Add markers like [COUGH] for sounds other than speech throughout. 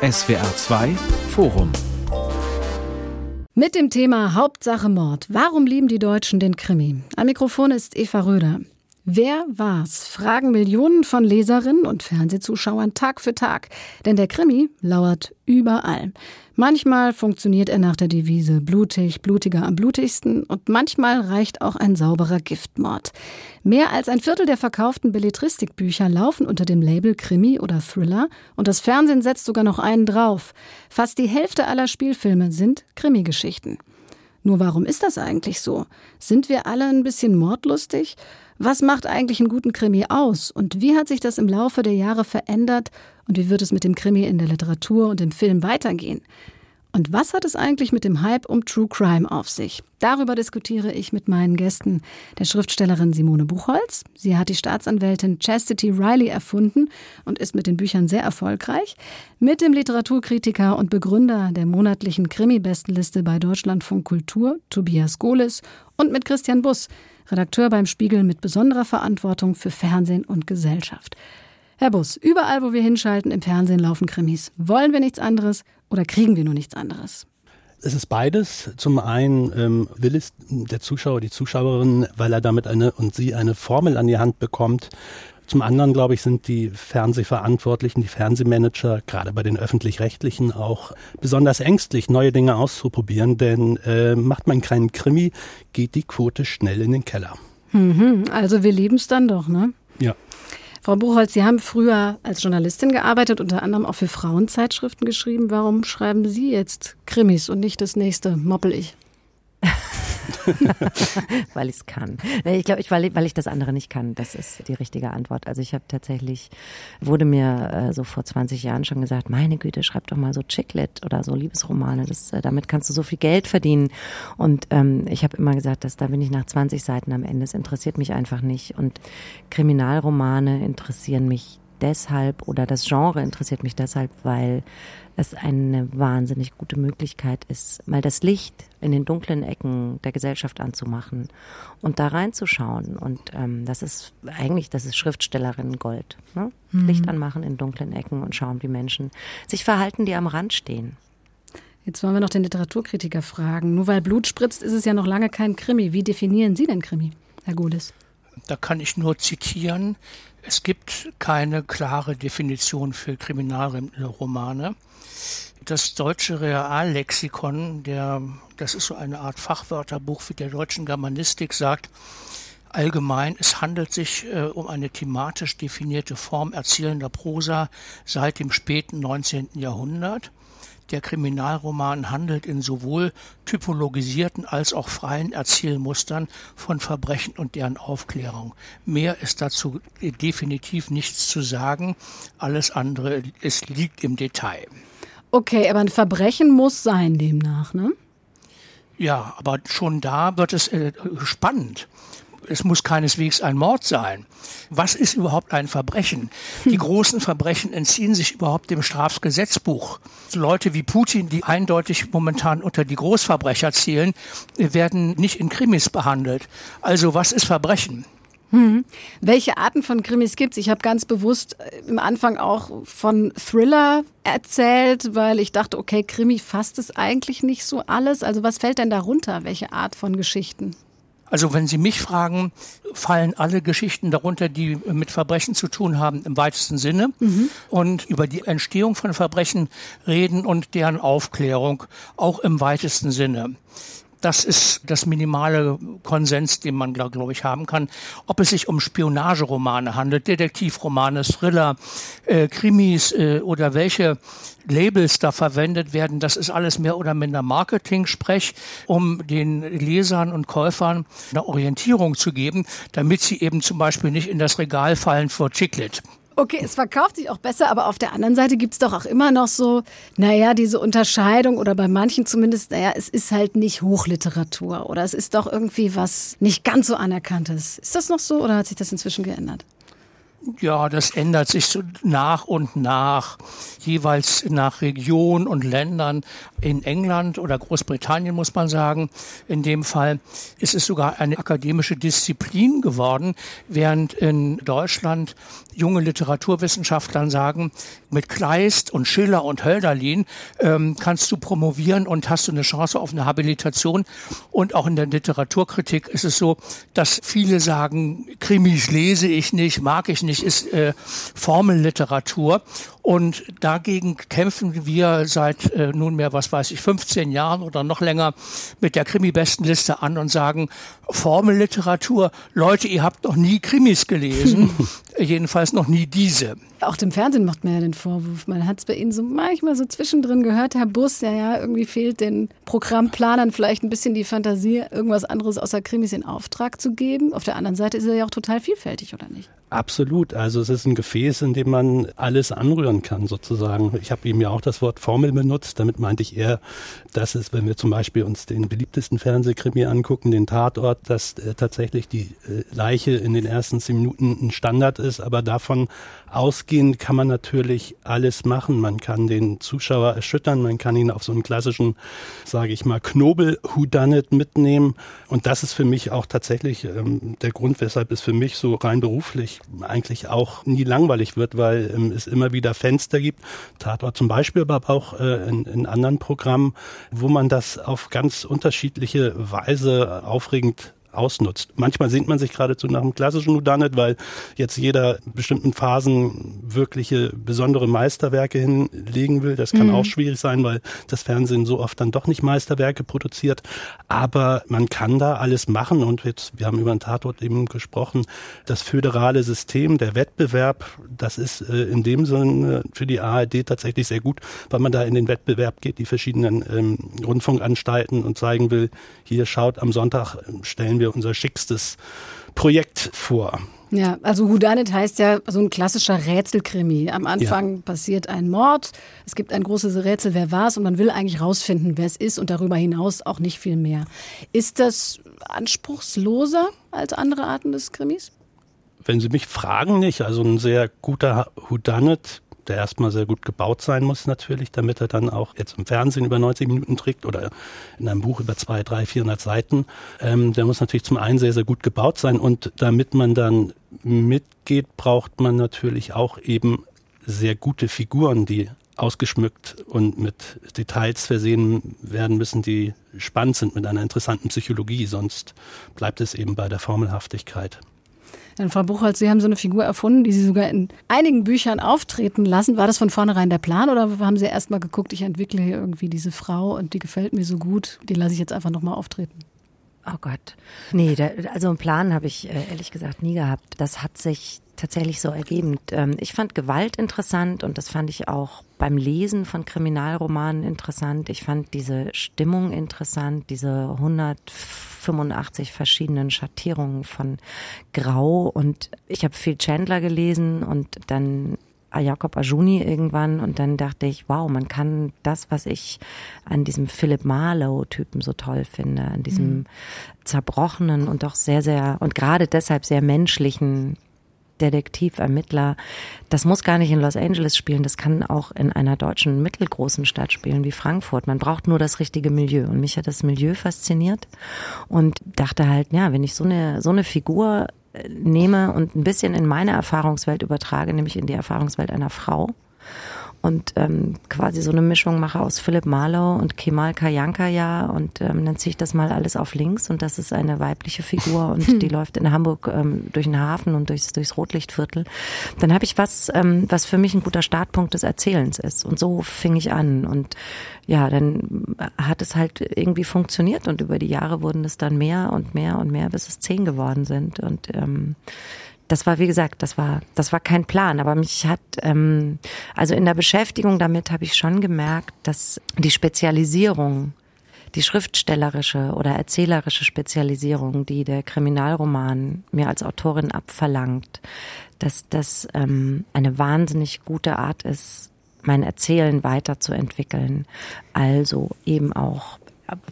SWR 2 Forum mit dem Thema Hauptsache Mord. Warum lieben die Deutschen den Krimi? Am Mikrofon ist Eva Röder. Wer war's? Fragen Millionen von Leserinnen und Fernsehzuschauern Tag für Tag. Denn der Krimi lauert überall. Manchmal funktioniert er nach der Devise blutig, blutiger am blutigsten und manchmal reicht auch ein sauberer Giftmord. Mehr als ein Viertel der verkauften Belletristikbücher laufen unter dem Label Krimi oder Thriller und das Fernsehen setzt sogar noch einen drauf. Fast die Hälfte aller Spielfilme sind Krimi-Geschichten. Nur warum ist das eigentlich so? Sind wir alle ein bisschen mordlustig? Was macht eigentlich einen guten Krimi aus? Und wie hat sich das im Laufe der Jahre verändert? Und wie wird es mit dem Krimi in der Literatur und im Film weitergehen? Und was hat es eigentlich mit dem Hype um True Crime auf sich? Darüber diskutiere ich mit meinen Gästen, der Schriftstellerin Simone Buchholz. Sie hat die Staatsanwältin Chastity Riley erfunden und ist mit den Büchern sehr erfolgreich. Mit dem Literaturkritiker und Begründer der monatlichen Krimi-Bestenliste bei Deutschlandfunk Kultur, Tobias Gohlis, und mit Christian Buss, Redakteur beim Spiegel mit besonderer Verantwortung für Fernsehen und Gesellschaft. Herr Bus, überall, wo wir hinschalten, im Fernsehen laufen Krimis. Wollen wir nichts anderes oder kriegen wir nur nichts anderes? Es ist beides. Zum einen ähm, will es der Zuschauer, die Zuschauerin, weil er damit eine und sie eine Formel an die Hand bekommt, zum anderen, glaube ich, sind die Fernsehverantwortlichen, die Fernsehmanager, gerade bei den öffentlich-rechtlichen, auch besonders ängstlich, neue Dinge auszuprobieren, denn äh, macht man keinen Krimi, geht die Quote schnell in den Keller. Mhm, also wir lieben es dann doch, ne? Ja. Frau Buchholz, Sie haben früher als Journalistin gearbeitet, unter anderem auch für Frauenzeitschriften geschrieben. Warum schreiben Sie jetzt Krimis und nicht das nächste Moppel ich? [LAUGHS] weil ich es kann. Ich glaube, ich, weil, weil ich das andere nicht kann. Das ist die richtige Antwort. Also ich habe tatsächlich, wurde mir äh, so vor 20 Jahren schon gesagt, meine Güte, schreib doch mal so Chicklet oder so Liebesromane. Das, äh, damit kannst du so viel Geld verdienen. Und ähm, ich habe immer gesagt, dass da bin ich nach 20 Seiten am Ende. Es interessiert mich einfach nicht. Und Kriminalromane interessieren mich deshalb oder das Genre interessiert mich deshalb, weil es eine wahnsinnig gute Möglichkeit ist, mal das Licht in den dunklen Ecken der Gesellschaft anzumachen und da reinzuschauen. Und ähm, das ist eigentlich, das ist Schriftstellerinnen Gold. Ne? Mhm. Licht anmachen in dunklen Ecken und schauen, wie Menschen sich verhalten, die am Rand stehen. Jetzt wollen wir noch den Literaturkritiker fragen. Nur weil Blut spritzt, ist es ja noch lange kein Krimi. Wie definieren Sie denn Krimi, Herr Gules? Da kann ich nur zitieren. Es gibt keine klare Definition für Kriminalromane. Das deutsche Reallexikon, der, das ist so eine Art Fachwörterbuch für der deutschen Germanistik, sagt, Allgemein, es handelt sich äh, um eine thematisch definierte Form erzählender Prosa seit dem späten 19. Jahrhundert. Der Kriminalroman handelt in sowohl typologisierten als auch freien Erzählmustern von Verbrechen und deren Aufklärung. Mehr ist dazu definitiv nichts zu sagen. Alles andere, es liegt im Detail. Okay, aber ein Verbrechen muss sein demnach, ne? Ja, aber schon da wird es äh, spannend es muss keineswegs ein Mord sein. Was ist überhaupt ein Verbrechen? Die hm. großen Verbrechen entziehen sich überhaupt dem Strafgesetzbuch. Leute wie Putin, die eindeutig momentan unter die Großverbrecher zählen, werden nicht in Krimis behandelt. Also was ist Verbrechen? Hm. Welche Arten von Krimis gibt es? Ich habe ganz bewusst äh, im Anfang auch von Thriller erzählt, weil ich dachte, okay, Krimi fasst es eigentlich nicht so alles. Also was fällt denn darunter? Welche Art von Geschichten? Also wenn Sie mich fragen, fallen alle Geschichten darunter, die mit Verbrechen zu tun haben, im weitesten Sinne mhm. und über die Entstehung von Verbrechen reden und deren Aufklärung auch im weitesten Sinne. Das ist das minimale Konsens, den man, glaube glaub ich, haben kann. Ob es sich um Spionageromane handelt, Detektivromane, Thriller, äh, Krimis äh, oder welche Labels da verwendet werden, das ist alles mehr oder minder Marketing-Sprech, um den Lesern und Käufern eine Orientierung zu geben, damit sie eben zum Beispiel nicht in das Regal fallen vor Chiclet. Okay, es verkauft sich auch besser, aber auf der anderen Seite gibt es doch auch immer noch so, naja, diese Unterscheidung oder bei manchen zumindest, naja, es ist halt nicht Hochliteratur oder es ist doch irgendwie was nicht ganz so anerkanntes. Ist das noch so oder hat sich das inzwischen geändert? Ja, das ändert sich so nach und nach, jeweils nach Region und Ländern. In England oder Großbritannien muss man sagen, in dem Fall ist es sogar eine akademische Disziplin geworden, während in Deutschland junge Literaturwissenschaftler sagen, mit Kleist und Schiller und Hölderlin ähm, kannst du promovieren und hast du eine Chance auf eine Habilitation. Und auch in der Literaturkritik ist es so, dass viele sagen, Krimis lese ich nicht, mag ich nicht, ist äh, Formelliteratur. Und dagegen kämpfen wir seit äh, nunmehr, was weiß ich, 15 Jahren oder noch länger mit der Krimi-Bestenliste an und sagen, Formelliteratur, Leute, ihr habt noch nie Krimis gelesen, [LAUGHS] jedenfalls noch nie diese. Auch dem Fernsehen macht man ja den Vorwurf. Man hat es bei Ihnen so manchmal so zwischendrin gehört, Herr Bus, ja, ja, irgendwie fehlt den Programmplanern vielleicht ein bisschen die Fantasie, irgendwas anderes außer Krimis in Auftrag zu geben. Auf der anderen Seite ist er ja auch total vielfältig, oder nicht? Absolut. Also es ist ein Gefäß, in dem man alles anrühren kann, sozusagen. Ich habe eben ja auch das Wort Formel benutzt. Damit meinte ich eher, dass es, wenn wir zum Beispiel uns den beliebtesten Fernsehkrimi angucken, den Tatort, dass äh, tatsächlich die äh, Leiche in den ersten zehn Minuten ein Standard ist. Aber davon ausgehend kann man natürlich alles machen. Man kann den Zuschauer erschüttern, man kann ihn auf so einen klassischen, sage ich mal, Knobel-Whodunit mitnehmen. Und das ist für mich auch tatsächlich ähm, der Grund, weshalb es für mich so rein beruflich eigentlich auch nie langweilig wird, weil ähm, es immer wieder Fenster gibt, Tatort zum Beispiel, aber auch äh, in, in anderen Programmen, wo man das auf ganz unterschiedliche Weise aufregend ausnutzt. Manchmal sehnt man sich geradezu nach einem klassischen Whodunit, weil jetzt jeder bestimmten Phasen wirkliche besondere Meisterwerke hinlegen will. Das kann mhm. auch schwierig sein, weil das Fernsehen so oft dann doch nicht Meisterwerke produziert. Aber man kann da alles machen und jetzt, wir haben über den Tatort eben gesprochen, das föderale System, der Wettbewerb, das ist äh, in dem Sinne für die ARD tatsächlich sehr gut, weil man da in den Wettbewerb geht, die verschiedenen ähm, Rundfunkanstalten und zeigen will, hier schaut am Sonntag stellen wir unser schickstes Projekt vor. Ja, also Whodunit heißt ja so ein klassischer Rätselkrimi. Am Anfang ja. passiert ein Mord, es gibt ein großes Rätsel, wer war es und man will eigentlich rausfinden, wer es ist und darüber hinaus auch nicht viel mehr. Ist das anspruchsloser als andere Arten des Krimis? Wenn Sie mich fragen, nicht. Also ein sehr guter Whodunit der erstmal sehr gut gebaut sein muss natürlich, damit er dann auch jetzt im Fernsehen über 90 Minuten trägt oder in einem Buch über 2, 3, 400 Seiten. Ähm, der muss natürlich zum einen sehr, sehr gut gebaut sein und damit man dann mitgeht, braucht man natürlich auch eben sehr gute Figuren, die ausgeschmückt und mit Details versehen werden müssen, die spannend sind mit einer interessanten Psychologie. Sonst bleibt es eben bei der Formelhaftigkeit. Dann Frau Buchholz, Sie haben so eine Figur erfunden, die Sie sogar in einigen Büchern auftreten lassen. War das von vornherein der Plan oder haben Sie erst mal geguckt, ich entwickle hier irgendwie diese Frau und die gefällt mir so gut, die lasse ich jetzt einfach nochmal auftreten? Oh Gott. Nee, der, also einen Plan habe ich äh, ehrlich gesagt nie gehabt. Das hat sich tatsächlich so ergeben. Ähm, ich fand Gewalt interessant und das fand ich auch beim Lesen von Kriminalromanen interessant. Ich fand diese Stimmung interessant, diese 185 verschiedenen Schattierungen von Grau und ich habe viel Chandler gelesen und dann Jakob Ajuni irgendwann und dann dachte ich, wow, man kann das, was ich an diesem Philip Marlowe-Typen so toll finde, an diesem mhm. zerbrochenen und doch sehr, sehr und gerade deshalb sehr menschlichen Detektiv, Ermittler, das muss gar nicht in Los Angeles spielen, das kann auch in einer deutschen mittelgroßen Stadt spielen wie Frankfurt. Man braucht nur das richtige Milieu. Und mich hat das Milieu fasziniert und dachte halt, ja, wenn ich so eine, so eine Figur nehme und ein bisschen in meine Erfahrungswelt übertrage, nämlich in die Erfahrungswelt einer Frau und ähm, quasi so eine Mischung mache aus Philipp Marlowe und Kemal Kayankaya und ähm, dann ziehe ich das mal alles auf links und das ist eine weibliche Figur und hm. [LAUGHS] die läuft in Hamburg ähm, durch den Hafen und durchs, durchs Rotlichtviertel. Dann habe ich was, ähm, was für mich ein guter Startpunkt des Erzählens ist und so fing ich an und ja, dann hat es halt irgendwie funktioniert und über die Jahre wurden es dann mehr und mehr und mehr, bis es zehn geworden sind und ähm, das war, wie gesagt, das war, das war kein Plan. Aber mich hat, ähm, also in der Beschäftigung damit habe ich schon gemerkt, dass die Spezialisierung, die schriftstellerische oder erzählerische Spezialisierung, die der Kriminalroman mir als Autorin abverlangt, dass das ähm, eine wahnsinnig gute Art ist, mein Erzählen weiterzuentwickeln. Also eben auch,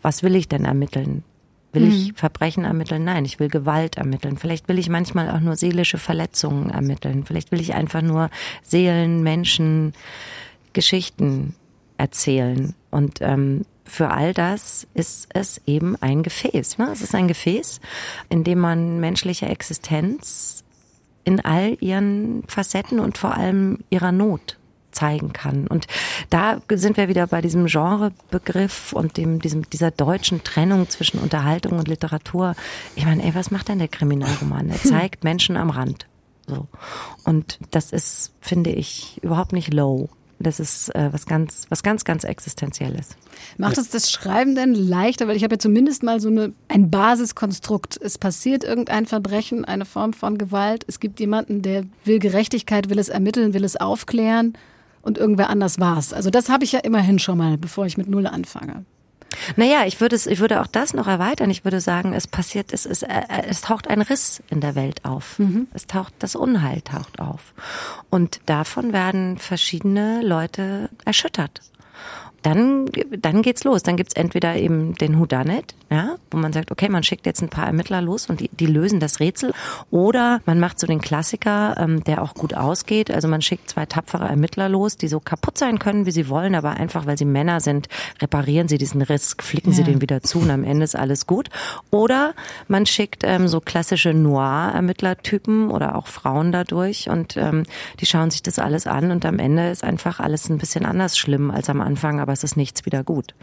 was will ich denn ermitteln? Will mhm. ich Verbrechen ermitteln? Nein, ich will Gewalt ermitteln. Vielleicht will ich manchmal auch nur seelische Verletzungen ermitteln. Vielleicht will ich einfach nur Seelen, Menschen, Geschichten erzählen. Und ähm, für all das ist es eben ein Gefäß. Ne? Es ist ein Gefäß, in dem man menschliche Existenz in all ihren Facetten und vor allem ihrer Not zeigen kann. Und da sind wir wieder bei diesem Genrebegriff und dem, diesem, dieser deutschen Trennung zwischen Unterhaltung und Literatur. Ich meine, ey, was macht denn der Kriminalroman? Er zeigt Menschen am Rand. So. Und das ist, finde ich, überhaupt nicht low. Das ist äh, was ganz, was ganz, ganz Existenzielles. Macht es das Schreiben denn leichter? Weil ich habe ja zumindest mal so eine, ein Basiskonstrukt. Es passiert irgendein Verbrechen, eine Form von Gewalt. Es gibt jemanden, der will Gerechtigkeit, will es ermitteln, will es aufklären und irgendwer anders war es. Also das habe ich ja immerhin schon mal, bevor ich mit Null anfange. Naja, ich würde es, ich würde auch das noch erweitern. Ich würde sagen, es passiert, es ist, äh, es taucht ein Riss in der Welt auf. Mhm. Es taucht, das Unheil taucht auf. Und davon werden verschiedene Leute erschüttert dann, dann geht's los. Dann gibt's entweder eben den Whodunit, ja, wo man sagt, okay, man schickt jetzt ein paar Ermittler los und die, die lösen das Rätsel. Oder man macht so den Klassiker, ähm, der auch gut ausgeht. Also man schickt zwei tapfere Ermittler los, die so kaputt sein können, wie sie wollen, aber einfach, weil sie Männer sind, reparieren sie diesen Riss, flicken ja. sie den wieder zu und am Ende ist alles gut. Oder man schickt ähm, so klassische Noir-Ermittlertypen oder auch Frauen dadurch und ähm, die schauen sich das alles an und am Ende ist einfach alles ein bisschen anders schlimm als am Anfang, aber es ist nichts wieder gut.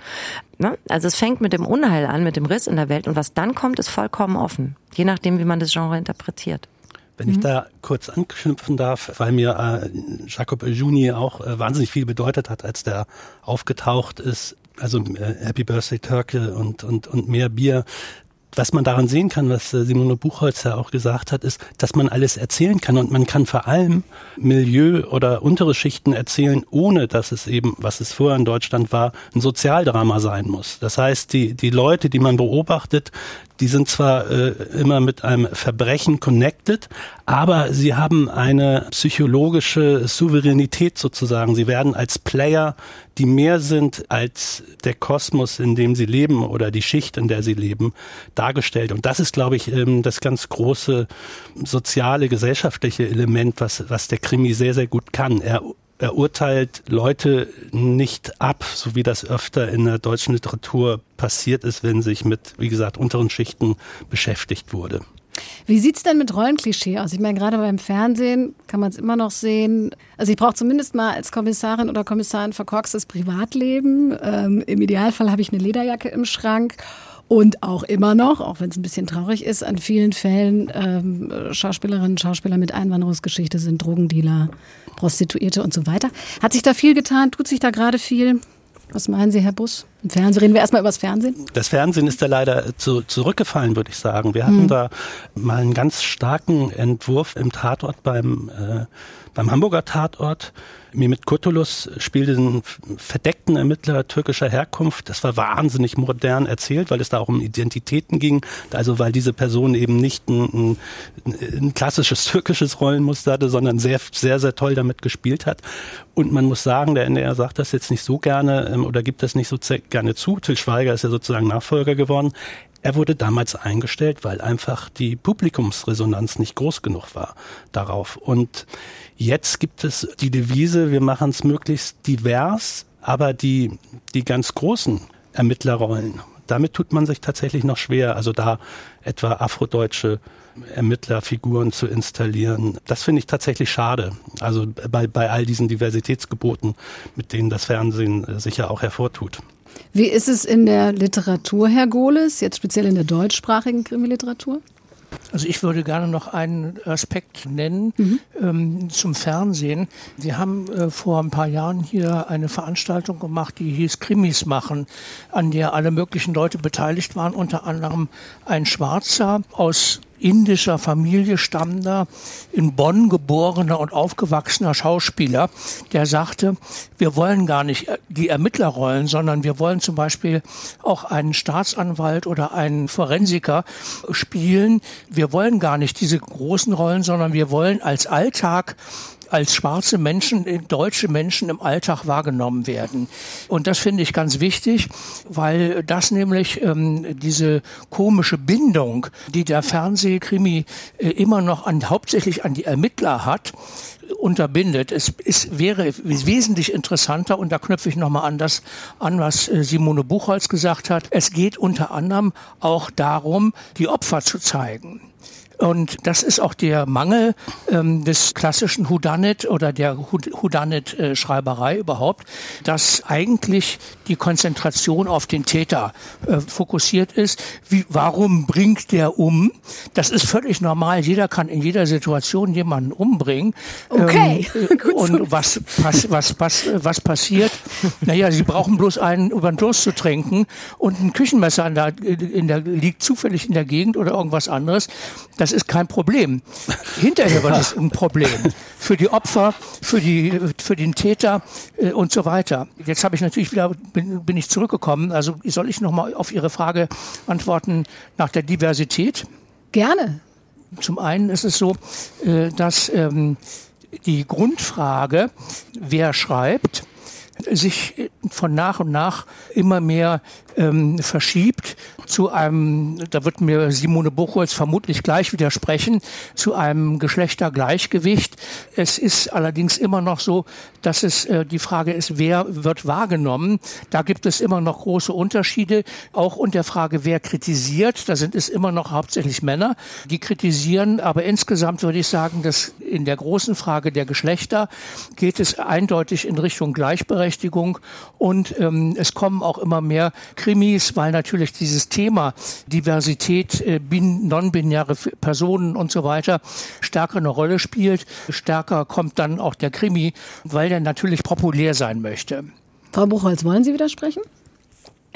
Ne? Also es fängt mit dem Unheil an, mit dem Riss in der Welt und was dann kommt, ist vollkommen offen, je nachdem, wie man das Genre interpretiert. Wenn ich mhm. da kurz anknüpfen darf, weil mir äh, Jacob Juni auch äh, wahnsinnig viel bedeutet hat, als der aufgetaucht ist, also äh, Happy Birthday Turkey und, und, und mehr Bier, was man daran sehen kann, was äh, Simone Buchholz ja auch gesagt hat, ist, dass man alles erzählen kann und man kann vor allem Milieu oder untere Schichten erzählen, ohne dass es eben, was es vorher in Deutschland war, ein Sozialdrama sein muss. Das heißt, die, die Leute, die man beobachtet, die sind zwar äh, immer mit einem Verbrechen connected, aber sie haben eine psychologische Souveränität sozusagen. Sie werden als Player, die mehr sind als der Kosmos, in dem sie leben oder die Schicht, in der sie leben, dargestellt. Und das ist, glaube ich, ähm, das ganz große soziale, gesellschaftliche Element, was, was der Krimi sehr, sehr gut kann. Er er urteilt Leute nicht ab, so wie das öfter in der deutschen Literatur passiert ist, wenn sich mit, wie gesagt, unteren Schichten beschäftigt wurde. Wie sieht es denn mit Rollenklischee aus? Ich meine, gerade beim Fernsehen kann man es immer noch sehen. Also ich brauche zumindest mal als Kommissarin oder Kommissarin verkorkstes Privatleben. Ähm, Im Idealfall habe ich eine Lederjacke im Schrank und auch immer noch, auch wenn es ein bisschen traurig ist, an vielen Fällen ähm, Schauspielerinnen und Schauspieler mit Einwanderungsgeschichte sind Drogendealer, Prostituierte und so weiter. Hat sich da viel getan? Tut sich da gerade viel? Was meinen Sie, Herr Bus? Im Fernsehen reden wir erstmal über das Fernsehen. Das Fernsehen ist da leider zu, zurückgefallen, würde ich sagen. Wir hatten hm. da mal einen ganz starken Entwurf im Tatort beim, äh, beim Hamburger Tatort Mehmet Kurtulus spielte einen verdeckten Ermittler türkischer Herkunft. Das war wahnsinnig modern erzählt, weil es da auch um Identitäten ging. Also weil diese Person eben nicht ein, ein, ein klassisches türkisches Rollenmuster hatte, sondern sehr, sehr, sehr toll damit gespielt hat. Und man muss sagen, der NDR sagt das jetzt nicht so gerne ähm, oder gibt das nicht so gerne zu. Til Schweiger ist ja sozusagen Nachfolger geworden. Er wurde damals eingestellt, weil einfach die Publikumsresonanz nicht groß genug war darauf. Und jetzt gibt es die Devise, wir machen es möglichst divers, aber die, die ganz großen Ermittlerrollen, damit tut man sich tatsächlich noch schwer. Also da etwa afrodeutsche Ermittlerfiguren zu installieren. Das finde ich tatsächlich schade. Also bei, bei all diesen Diversitätsgeboten, mit denen das Fernsehen äh, sicher auch hervortut. Wie ist es in der Literatur, Herr Gohles, jetzt speziell in der deutschsprachigen Krimiliteratur? Also ich würde gerne noch einen Aspekt nennen mhm. ähm, zum Fernsehen. Wir haben äh, vor ein paar Jahren hier eine Veranstaltung gemacht, die hieß Krimis machen, an der alle möglichen Leute beteiligt waren, unter anderem ein Schwarzer aus indischer Familie stammender, in Bonn geborener und aufgewachsener Schauspieler, der sagte, wir wollen gar nicht die Ermittlerrollen, sondern wir wollen zum Beispiel auch einen Staatsanwalt oder einen Forensiker spielen. Wir wollen gar nicht diese großen Rollen, sondern wir wollen als Alltag als schwarze Menschen, äh, deutsche Menschen im Alltag wahrgenommen werden. Und das finde ich ganz wichtig, weil das nämlich ähm, diese komische Bindung, die der Fernsehkrimi äh, immer noch an, hauptsächlich an die Ermittler hat, unterbindet. Es, es wäre wesentlich interessanter, und da knüpfe ich nochmal an das an, was äh, Simone Buchholz gesagt hat. Es geht unter anderem auch darum, die Opfer zu zeigen Und das ist auch der Mangel ähm, des klassischen Houdanet oder der Houdanet-Schreiberei überhaupt, dass eigentlich die Konzentration auf den Täter äh, fokussiert ist. Wie, warum bringt der um? Das ist völlig normal. Jeder kann in jeder Situation jemanden umbringen. Okay. Ähm, [LAUGHS] äh, und was, was, was, was, was passiert? Naja, sie brauchen bloß einen über den Durst zu trinken und ein Küchenmesser in der, in der, liegt zufällig in der Gegend oder irgendwas anderes. Das ist kein Problem. Hinterher wird es ein Problem. Für die Opfer, für, die, für den Täter äh, und so weiter. Jetzt habe ich natürlich wieder, bin, bin ich zurückgekommen. Also soll ich nochmal auf Ihre Frage antworten nach der Diversität? Gerne. Zum einen ist es so, äh, dass ähm, die Grundfrage, wer schreibt, sich von nach und nach immer mehr ähm, verschiebt zu einem, da wird mir Simone Buchholz vermutlich gleich widersprechen, zu einem Geschlechtergleichgewicht. Es ist allerdings immer noch so, dass es äh, die Frage ist, wer wird wahrgenommen. Da gibt es immer noch große Unterschiede, auch unter der Frage, wer kritisiert. Da sind es immer noch hauptsächlich Männer, die kritisieren. Aber insgesamt würde ich sagen, dass in der großen Frage der Geschlechter geht es eindeutig in Richtung Gleichberechtigung und ähm, es kommen auch immer mehr Krimis, weil natürlich dieses Thema Diversität, äh, non-binäre Personen und so weiter stärker eine Rolle spielt. Stärker kommt dann auch der Krimi, weil der natürlich populär sein möchte. Frau Buchholz, wollen Sie widersprechen?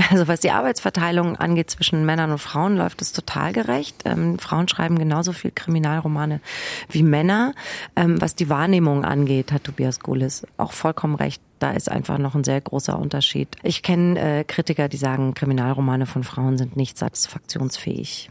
Also was die Arbeitsverteilung angeht zwischen Männern und Frauen, läuft es total gerecht. Ähm, Frauen schreiben genauso viel Kriminalromane wie Männer. Ähm, was die Wahrnehmung angeht, hat Tobias Gulis auch vollkommen recht. Da ist einfach noch ein sehr großer Unterschied. Ich kenne äh, Kritiker, die sagen, Kriminalromane von Frauen sind nicht satisfaktionsfähig.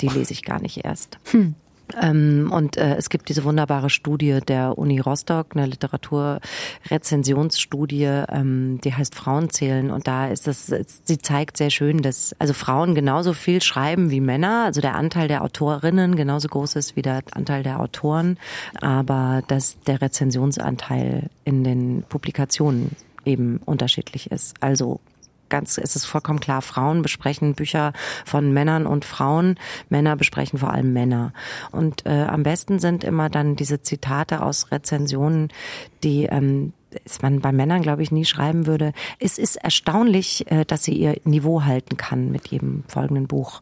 Die lese ich gar nicht erst. Hm. Ähm, und äh, es gibt diese wunderbare Studie der Uni Rostock, eine Literaturrezensionsstudie, ähm, die heißt Frauenzählen. Und da ist das, sie zeigt sehr schön, dass also Frauen genauso viel schreiben wie Männer. Also der Anteil der Autorinnen genauso groß ist wie der Anteil der Autoren, aber dass der Rezensionsanteil in den Publikationen eben unterschiedlich ist. Also ganz, es ist vollkommen klar, Frauen besprechen Bücher von Männern und Frauen, Männer besprechen vor allem Männer. Und äh, am besten sind immer dann diese Zitate aus Rezensionen, die ähm, man bei Männern, glaube ich, nie schreiben würde. Es ist erstaunlich, äh, dass sie ihr Niveau halten kann mit jedem folgenden Buch.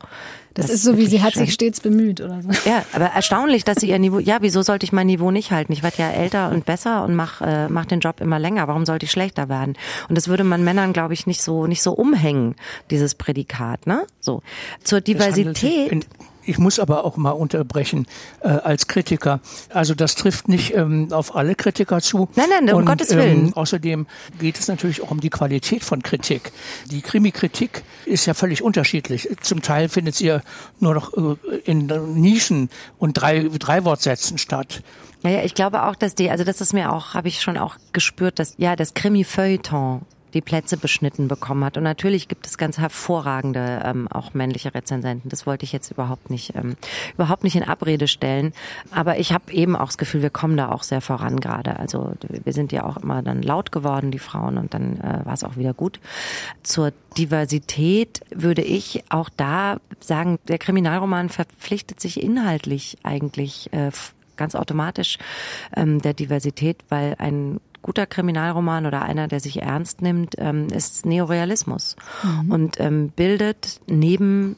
Das, das ist so, wie sie hat sich stets bemüht oder so. Ja, aber erstaunlich, dass sie ihr Niveau, ja, wieso sollte ich mein Niveau nicht halten? Ich werde ja älter und besser und mach, äh, mach den Job immer länger. Warum sollte ich schlechter werden? Und das würde man Männern, glaube ich, nicht so, nicht so umhängen, dieses Prädikat, ne? So. Zur Diversität ich muss aber auch mal unterbrechen äh, als Kritiker. Also das trifft nicht ähm, auf alle Kritiker zu. Nein, nein, um Und, Gottes Willen. Ähm, außerdem geht es natürlich auch um die Qualität von Kritik. Die Krimi-Kritik ist ja völlig unterschiedlich. Zum Teil findet sie ja nur noch äh, in Nischen und drei, drei Wortsätzen statt. Ja, ja, ich glaube auch, dass die, also das ist mir auch, habe ich schon auch gespürt, dass ja das Krimi-Feuilleton die Plätze beschnitten bekommen hat. Und natürlich gibt es ganz hervorragende ähm, auch männliche Rezensenten. Das wollte ich jetzt überhaupt nicht ähm, überhaupt nicht in Abrede stellen. Aber ich habe eben auch das Gefühl, wir kommen da auch sehr voran gerade. Also wir sind ja auch immer dann laut geworden, die Frauen, und dann äh, war es auch wieder gut. Zur Diversität würde ich auch da sagen, der Kriminalroman verpflichtet sich inhaltlich eigentlich äh, ganz automatisch ähm, der Diversität, weil ein guter Kriminalroman oder einer, der sich ernst nimmt, ähm, ist Neorealismus mhm. und ähm, bildet neben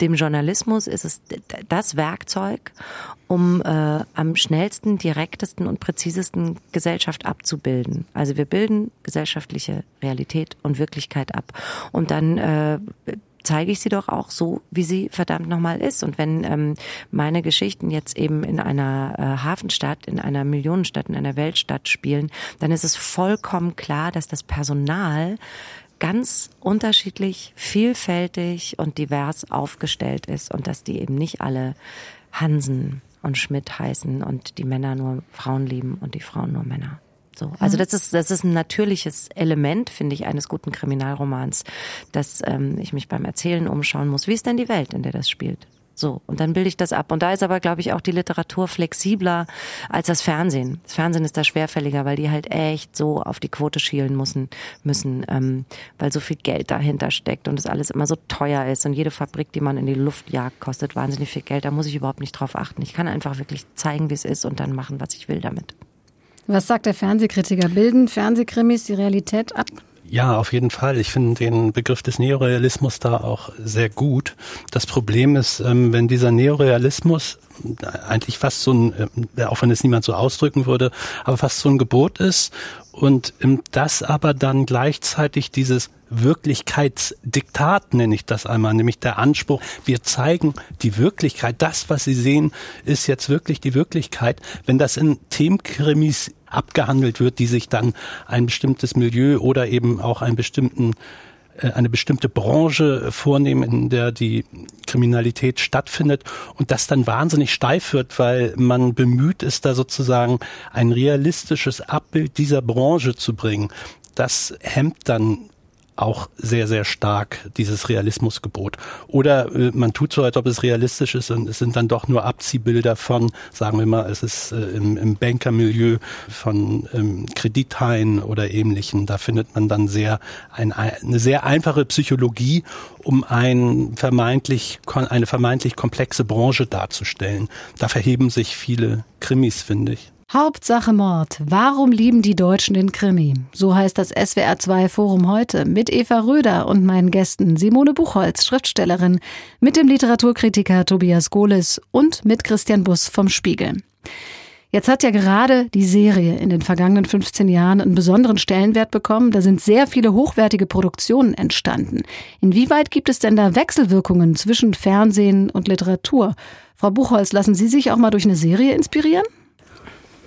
dem Journalismus ist es das Werkzeug, um äh, am schnellsten, direktesten und präzisesten Gesellschaft abzubilden. Also wir bilden gesellschaftliche Realität und Wirklichkeit ab. Und dann äh, zeige ich sie doch auch so, wie sie verdammt nochmal ist. Und wenn ähm, meine Geschichten jetzt eben in einer äh, Hafenstadt, in einer Millionenstadt, in einer Weltstadt spielen, dann ist es vollkommen klar, dass das Personal ganz unterschiedlich, vielfältig und divers aufgestellt ist und dass die eben nicht alle Hansen und Schmidt heißen und die Männer nur Frauen lieben und die Frauen nur Männer. So. Also mhm. das ist, das ist ein natürliches Element, finde ich, eines guten Kriminalromans, dass ähm, ich mich beim Erzählen umschauen muss. Wie ist denn die Welt, in der das spielt? So, und dann bilde ich das ab. Und da ist aber, glaube ich, auch die Literatur flexibler als das Fernsehen. Das Fernsehen ist da schwerfälliger, weil die halt echt so auf die Quote schielen müssen, müssen ähm, weil so viel Geld dahinter steckt und es alles immer so teuer ist. Und jede Fabrik, die man in die Luft jagt, kostet wahnsinnig viel Geld. Da muss ich überhaupt nicht drauf achten. Ich kann einfach wirklich zeigen, wie es ist und dann machen, was ich will damit. Was sagt der Fernsehkritiker? Bilden Fernsehkrimis die Realität ab? Ja, auf jeden Fall. Ich finde den Begriff des Neorealismus da auch sehr gut. Das Problem ist, ähm, wenn dieser Neorealismus eigentlich fast so ein, äh, auch wenn es niemand so ausdrücken würde, aber fast so ein Gebot ist und das aber dann gleichzeitig dieses Wirklichkeitsdiktat nenne ich das einmal, nämlich der Anspruch, wir zeigen die Wirklichkeit, das, was Sie sehen, ist jetzt wirklich die Wirklichkeit. Wenn das in Themenkrimis abgehandelt wird, die sich dann ein bestimmtes Milieu oder eben auch einen bestimmten äh, eine bestimmte Branche vornehmen, in der die Kriminalität stattfindet und das dann wahnsinnig steif wird, weil man bemüht ist, da sozusagen ein realistisches Abbild dieser Branche zu bringen. Das hemmt dann auch sehr, sehr stark dieses Realismusgebot. Oder äh, man tut so, als ob es realistisch ist und es sind dann doch nur Abziehbilder von, sagen wir mal, es ist äh, im, im Bankermilieu von ähm, Kredithaien oder ähnlichen. Da findet man dann sehr ein, eine sehr einfache Psychologie, um ein vermeintlich, eine vermeintlich komplexe Branche darzustellen. Da verheben sich viele Krimis, finde ich. Hauptsache Mord. Warum lieben die Deutschen den Krimi? So heißt das SWR2 Forum heute mit Eva Röder und meinen Gästen Simone Buchholz, Schriftstellerin, mit dem Literaturkritiker Tobias Gohlis und mit Christian Buss vom Spiegel. Jetzt hat ja gerade die Serie in den vergangenen 15 Jahren einen besonderen Stellenwert bekommen. Da sind sehr viele hochwertige Produktionen entstanden. Inwieweit gibt es denn da Wechselwirkungen zwischen Fernsehen und Literatur? Frau Buchholz, lassen Sie sich auch mal durch eine Serie inspirieren?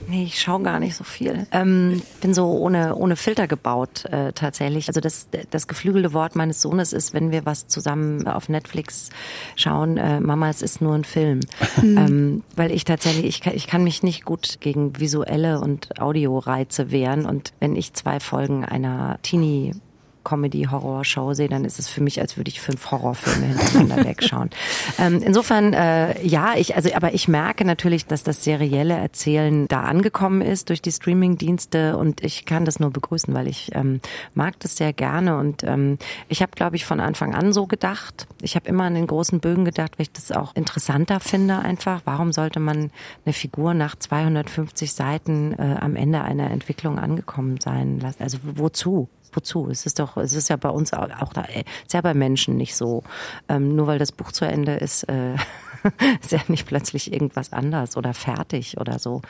Nee, ich schaue gar nicht so viel. Ähm, bin so ohne, ohne Filter gebaut äh, tatsächlich. Also das, das geflügelte Wort meines Sohnes ist, wenn wir was zusammen auf Netflix schauen, äh, Mama, es ist nur ein Film. Mhm. [LAUGHS] Ähm, weil ich tatsächlich, ich kann, ich kann mich nicht gut gegen visuelle und Audioreize wehren. Und wenn ich zwei Folgen einer Teenie Comedy-Horror-Show sehe, dann ist es für mich, als würde ich fünf Horrorfilme hintereinander [LAUGHS] wegschauen. Ähm, insofern, äh, ja, ich, also, aber ich merke natürlich, dass das serielle Erzählen da angekommen ist durch die Streaming-Dienste und ich kann das nur begrüßen, weil ich ähm, mag das sehr gerne und ähm, ich habe, glaube ich, von Anfang an so gedacht. Ich habe immer an den großen Bögen gedacht, weil ich das auch interessanter finde einfach. Warum sollte man eine Figur nach 250 Seiten äh, am Ende einer Entwicklung angekommen sein lassen? Also wozu? Wozu? Es ist doch, es ist ja bei uns auch, da, äh, ist ja bei Menschen nicht so. Ähm, nur weil das Buch zu Ende ist, äh, [LAUGHS] ist ja nicht plötzlich irgendwas anders oder fertig oder so.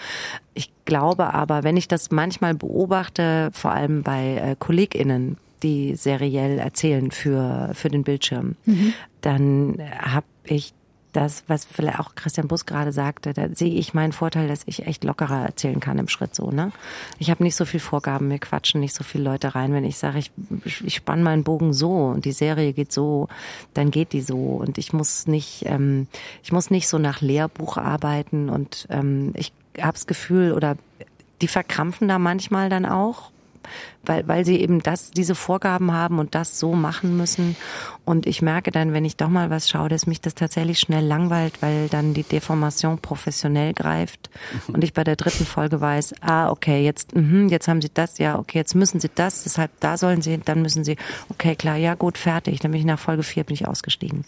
Ich glaube aber, wenn ich das manchmal beobachte, vor allem bei äh, KollegInnen, die seriell erzählen für, für den Bildschirm, mhm. dann habe ich das, was vielleicht auch Christian Bus gerade sagte, da sehe ich meinen Vorteil, dass ich echt lockerer erzählen kann im Schritt so. Ne? Ich habe nicht so viel Vorgaben, mir quatschen nicht so viele Leute rein. Wenn ich sage, ich, ich spanne meinen Bogen so und die Serie geht so, dann geht die so und ich muss nicht, ähm, ich muss nicht so nach Lehrbuch arbeiten und ähm, ich habe das Gefühl oder die verkrampfen da manchmal dann auch weil, weil sie eben das, diese Vorgaben haben und das so machen müssen. Und ich merke dann, wenn ich doch mal was schaue, dass mich das tatsächlich schnell langweilt, weil dann die Deformation professionell greift mhm. und ich bei der dritten Folge weiß, ah, okay, jetzt, mh, jetzt haben sie das, ja, okay, jetzt müssen sie das, deshalb da sollen sie, dann müssen sie, okay, klar, ja, gut, fertig. Dann bin ich nach Folge vier bin ich ausgestiegen.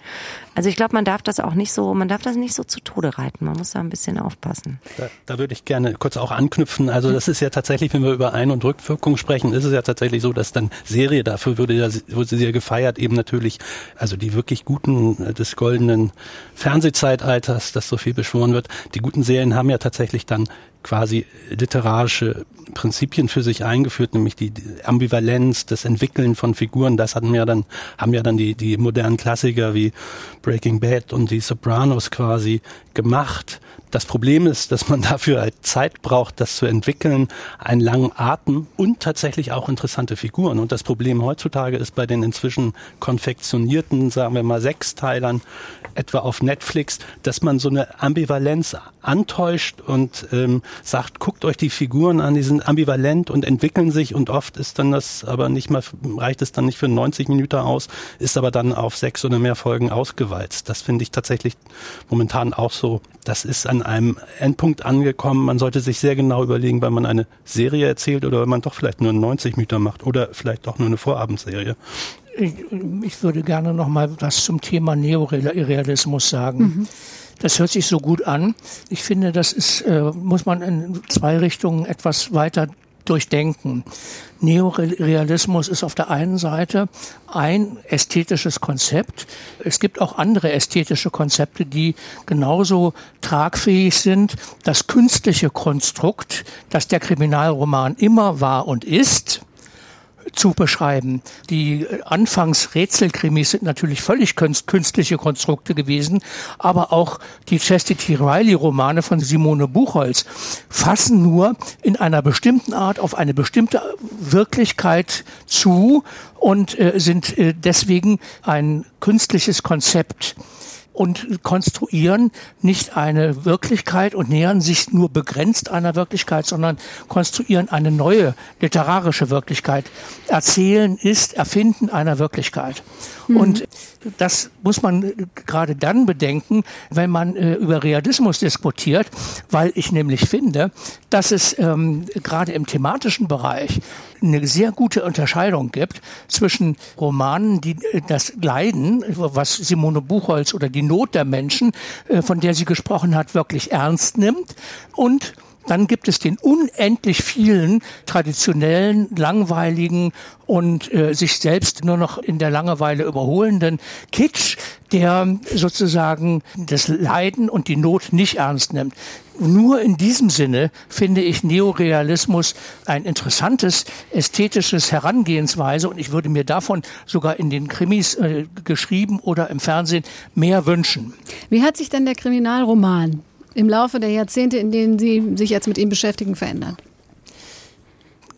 Also ich glaube, man darf das auch nicht so, man darf das nicht so zu Tode reiten. Man muss da ein bisschen aufpassen. Da, da würde ich gerne kurz auch anknüpfen. Also das ist ja tatsächlich, wenn wir über Ein- und Rückwirkung sprechen, ist es ja tatsächlich so, dass dann Serie, dafür würde ja, wurde sie gefeiert, eben natürlich, also die wirklich guten äh, des goldenen Fernsehzeitalters, das so viel beschworen wird, die guten Serien haben ja tatsächlich dann quasi literarische Prinzipien für sich eingeführt, nämlich die Ambivalenz, das Entwickeln von Figuren. Das hatten ja dann, haben ja dann die, die modernen Klassiker wie Breaking Bad und die Sopranos quasi gemacht. Das Problem ist, dass man dafür halt Zeit braucht, das zu entwickeln, einen langen Atem und tatsächlich auch interessante Figuren. Und das Problem heutzutage ist bei den inzwischen konfektionierten, sagen wir mal, Sechsteilern, etwa auf Netflix, dass man so eine Ambivalenz antäuscht und ähm, sagt, guckt euch die Figuren an, die sind ambivalent und entwickeln sich und oft ist dann das aber nicht mal, reicht es dann nicht für 90 Minuten aus, ist aber dann auf sechs oder mehr Folgen ausgewalzt. Das finde ich tatsächlich momentan auch so. Das ist an einem Endpunkt angekommen. Man sollte sich sehr genau überlegen, weil man eine Serie erzählt oder wenn man doch vielleicht nur 90 Minuten macht oder vielleicht auch nur eine Vorabendserie. Ich, ich würde gerne noch mal was zum Thema Neorealismus sagen. Mhm. Das hört sich so gut an. Ich finde, das ist, äh, muss man in zwei Richtungen etwas weiter durchdenken. Neorealismus ist auf der einen Seite ein ästhetisches Konzept. Es gibt auch andere ästhetische Konzepte, die genauso tragfähig sind. Das künstliche Konstrukt, das der Kriminalroman immer war und ist, zu beschreiben. Die äh, Anfangs-Rätselkrimis sind natürlich völlig künstliche Konstrukte gewesen, aber auch die Chastity Riley-Romane von Simone Buchholz fassen nur in einer bestimmten Art auf eine bestimmte Wirklichkeit zu und äh, sind äh, deswegen ein künstliches Konzept und konstruieren nicht eine Wirklichkeit und nähern sich nur begrenzt einer Wirklichkeit, sondern konstruieren eine neue literarische Wirklichkeit. Erzählen ist Erfinden einer Wirklichkeit. Mhm. Und das muss man gerade dann bedenken, wenn man äh, über Realismus diskutiert, weil ich nämlich finde, dass es ähm, gerade im thematischen Bereich eine sehr gute Unterscheidung gibt zwischen Romanen, die äh, das Leiden, was Simone Buchholz oder die Not der Menschen, äh, von der sie gesprochen hat, wirklich ernst nimmt und dann gibt es den unendlich vielen traditionellen, langweiligen und äh, sich selbst nur noch in der Langeweile überholenden Kitsch, der sozusagen das Leiden und die Not nicht ernst nimmt. Nur in diesem Sinne finde ich Neorealismus ein interessantes ästhetisches Herangehensweise und ich würde mir davon sogar in den Krimis äh, geschrieben oder im Fernsehen mehr wünschen. Wie hat sich denn der Kriminalroman im Laufe der Jahrzehnte, in denen Sie sich jetzt mit ihm beschäftigen, verändert?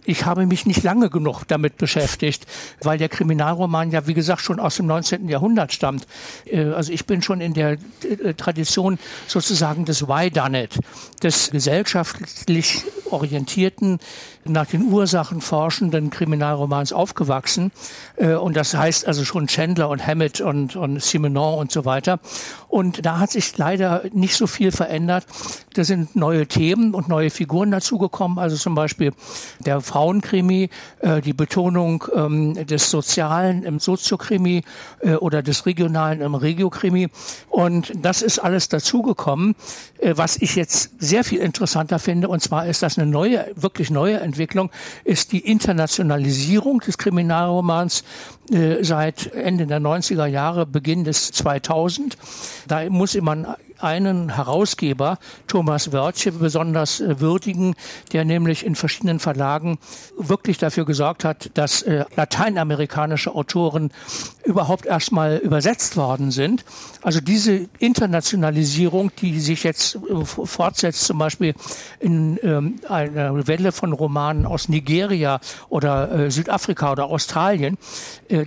Ich habe mich nicht lange genug damit beschäftigt, weil der Kriminalroman ja, wie gesagt, schon aus dem 19. Jahrhundert stammt. Äh, also ich bin schon in der äh, Tradition sozusagen des Why Done It, des gesellschaftlich orientierten, nach den Ursachen forschenden Kriminalromans aufgewachsen. Äh, und das heißt also schon Chandler und Hammett und, und Simenon und so weiter. Und da hat sich leider nicht so viel verändert. Da sind neue Themen und neue Figuren dazugekommen. Also zum Beispiel der Frauenkrimi, äh, die Betonung ähm, des Sozialen im Soziokrimi äh, oder des Regionalen im Regiokrimi. Und das ist alles dazugekommen. Äh, was ich jetzt sehr viel interessanter finde, und zwar ist das eine neue, wirklich neue Entwicklung, ist die Internationalisierung des Kriminalromans äh, seit Ende der 90er Jahre, Beginn des 2000. Da muss man einen Herausgeber, Thomas Wörtje, besonders äh, würdigen, der nämlich in verschiedenen Verlagen wirklich dafür gesorgt hat, dass äh, lateinamerikanische Autoren überhaupt erstmal übersetzt worden sind. Also diese Internationalisierung, die sich jetzt fortsetzt, zum Beispiel in ähm, einer Welle von Romanen aus Nigeria oder Südafrika oder Australien,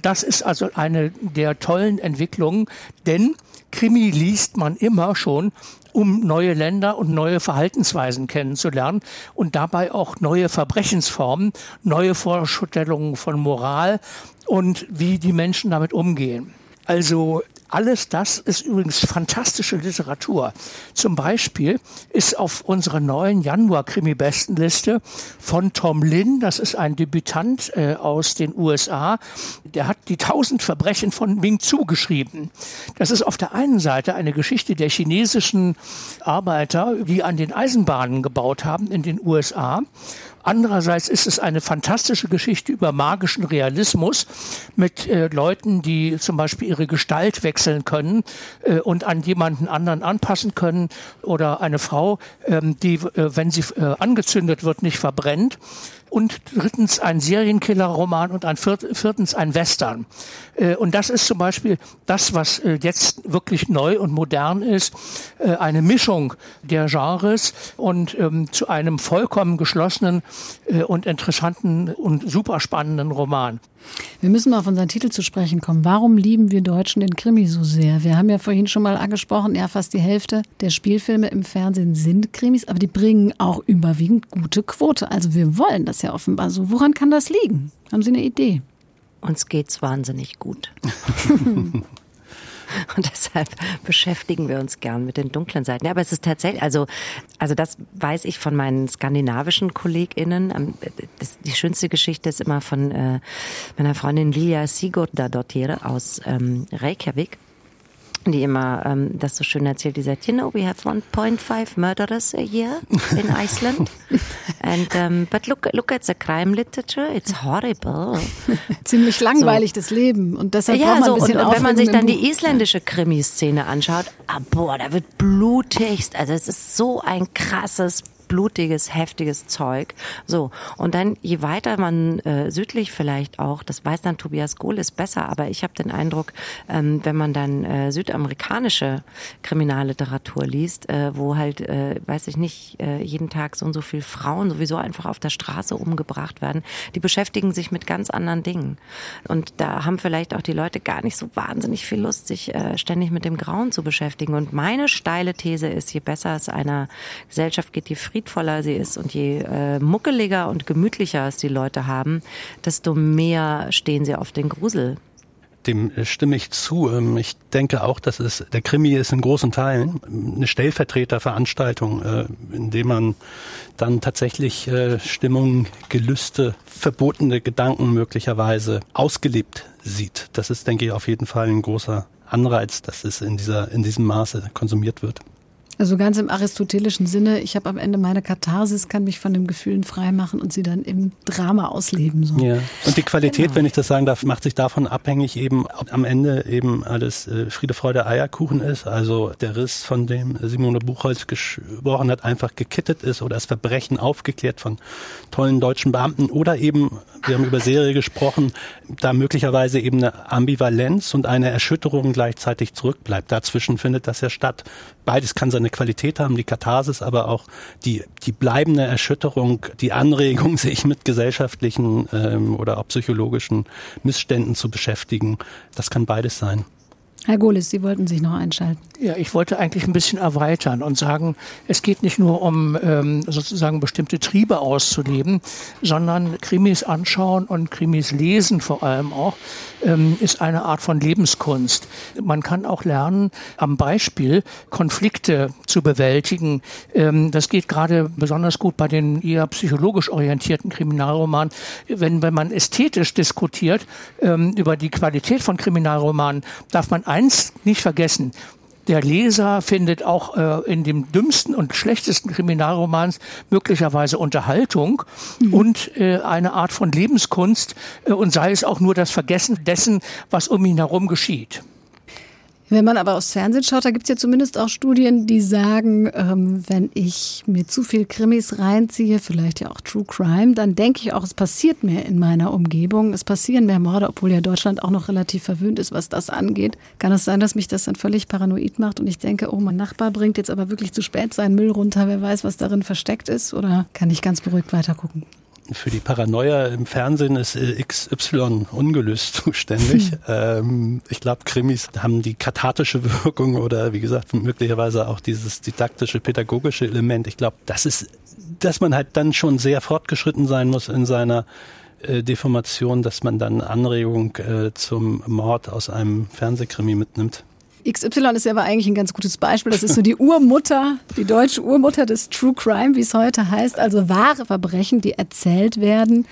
das ist also eine der tollen Entwicklungen, denn Krimi liest man immer schon, um neue Länder und neue Verhaltensweisen kennenzulernen und dabei auch neue Verbrechensformen, neue Vorstellungen von Moral und wie die Menschen damit umgehen. Also alles das ist übrigens fantastische Literatur. Zum Beispiel ist auf unserer neuen Januar-Krimi-Bestenliste von Tom Lin, das ist ein Debütant äh, aus den USA, der hat die tausend Verbrechen von Ming Zu geschrieben. Das ist auf der einen Seite eine Geschichte der chinesischen Arbeiter, die an den Eisenbahnen gebaut haben in den USA. Andererseits ist es eine fantastische Geschichte über magischen Realismus mit äh, Leuten, die zum Beispiel ihre Gestalt wechseln können äh, und an jemanden anderen anpassen können oder eine Frau, ähm, die, äh, wenn sie äh, angezündet wird, nicht verbrennt und drittens ein Serienkiller-Roman und ein viertens ein Western. Äh, und das ist zum Beispiel das, was äh, jetzt wirklich neu und modern ist, äh, eine Mischung der Genres und ähm, zu einem vollkommen geschlossenen und interessanten und super spannenden Roman. Wir müssen mal auf unseren Titel zu sprechen kommen. Warum lieben wir Deutschen den Krimi so sehr? Wir haben ja vorhin schon mal angesprochen, ja, fast die Hälfte der Spielfilme im Fernsehen sind Krimis, aber die bringen auch überwiegend gute Quote. Also wir wollen das ja offenbar so. Woran kann das liegen? Haben Sie eine Idee? Uns geht's wahnsinnig gut. [LAUGHS] Und deshalb beschäftigen wir uns gern mit den dunklen Seiten. Ja, aber es ist tatsächlich, also, also das weiß ich von meinen skandinavischen KollegInnen. Ähm, das, die schönste Geschichte ist immer von äh, meiner Freundin Lilia Sigurdardottir aus ähm, Reykjavik die immer ähm, das so schön erzählt. Die sagt, you know, we have 1.5 murderers a year in [LAUGHS] Iceland. And um, but look look at the crime literature, it's horrible. [LAUGHS] Ziemlich langweilig so. das Leben und deshalb ja, braucht man so, ein bisschen und, und wenn man sich dann die isländische Krimiszene anschaut, ah, boah, da wird blutigst. Also es ist so ein krasses blutiges, heftiges Zeug. So, und dann je weiter man äh, südlich vielleicht auch, das weiß dann Tobias Gohl ist besser, aber ich habe den Eindruck, ähm, wenn man dann äh, südamerikanische Kriminalliteratur liest, äh, wo halt, äh, weiß ich nicht, äh, jeden Tag so und so viele Frauen sowieso einfach auf der Straße umgebracht werden, die beschäftigen sich mit ganz anderen Dingen. Und da haben vielleicht auch die Leute gar nicht so wahnsinnig viel Lust, sich äh, ständig mit dem Grauen zu beschäftigen. Und meine steile These ist, je besser es einer Gesellschaft geht, je friedvoller sie ist und je äh, muckeliger und gemütlicher es die Leute haben, desto mehr stehen sie auf den Grusel dem stimme ich zu. Ähm, ich denke auch, dass es der Krimi ist in großen Teilen eine Stellvertreterveranstaltung, äh, in dem man dann tatsächlich äh, Stimmung, Gelüste, verbotene Gedanken möglicherweise ausgelebt sieht. Das ist, denke ich, auf jeden Fall ein großer Anreiz, dass es in dieser in diesem Maße konsumiert wird. Also ganz im aristotelischen Sinne, ich habe am Ende meine Katharsis, kann mich von den Gefühlen freimachen und sie dann im Drama ausleben. So. Ja. Und die Qualität, genau. wenn ich das sagen darf, macht sich davon abhängig eben, ob am Ende eben alles äh, Friede, Freude, Eierkuchen ist, also der Riss, von dem Simone Buchholz gesprochen hat, einfach gekittet ist oder das Verbrechen aufgeklärt von tollen deutschen Beamten oder eben, wir haben über Serie gesprochen, da möglicherweise eben eine Ambivalenz und eine Erschütterung gleichzeitig zurückbleibt. Dazwischen findet das ja statt. Beides kann seine Qualität haben, die Katharsis, aber auch die, die bleibende Erschütterung, die Anregung, [LAUGHS] sich mit gesellschaftlichen ähm, oder auch psychologischen Missständen zu beschäftigen. Das kann beides sein. Herr Golis, Sie wollten sich noch einschalten. Ja, ich wollte eigentlich ein bisschen erweitern und sagen, es geht nicht nur um ähm, sozusagen bestimmte Triebe auszuleben, sondern Krimis anschauen und Krimis lesen vor allem auch, ähm, ist eine Art von Lebenskunst. Man kann auch lernen, am Beispiel Konflikte zu bewältigen. Ähm, das geht gerade besonders gut bei den eher psychologisch orientierten Kriminalromanen. Wenn, wenn man ästhetisch diskutiert ähm, über die Qualität von Kriminalromanen, darf man eins nicht vergessen. Der Leser findet auch äh, in dem dümmsten und schlechtesten Kriminalromans möglicherweise Unterhaltung mhm. und äh, eine Art von Lebenskunst äh, und sei es auch nur das Vergessen dessen, was um ihn herum geschieht. Wenn man aber aufs Fernsehen schaut, da gibt es ja zumindest auch Studien, die sagen, ähm, wenn ich mir zu viel Krimis reinziehe, vielleicht ja auch True Crime, dann denke ich auch, es passiert mehr in meiner Umgebung. Es passieren mehr Morde, obwohl ja Deutschland auch noch relativ verwöhnt ist, was das angeht. Kann es sein, dass mich das dann völlig paranoid macht und ich denke, oh, mein Nachbar bringt jetzt aber wirklich zu spät seinen Müll runter, wer weiß, was darin versteckt ist? Oder kann ich ganz beruhigt weitergucken? Für die Paranoia im Fernsehen ist äh, XY ungelöst [LAUGHS] zuständig. Hm. Ähm, ich glaube, Krimis haben die kathartische Wirkung oder wie gesagt möglicherweise auch dieses didaktische, pädagogische Element. Ich glaube, das ist, dass man halt dann schon sehr fortgeschritten sein muss in seiner äh, Deformation, dass man dann Anregung äh, zum Mord aus einem Fernsehkrimi mitnimmt. XY ist ja aber eigentlich ein ganz gutes Beispiel. Das ist so die Urmutter, die deutsche Urmutter des True Crime, wie es heute heißt. Also wahre Verbrechen, die erzählt werden.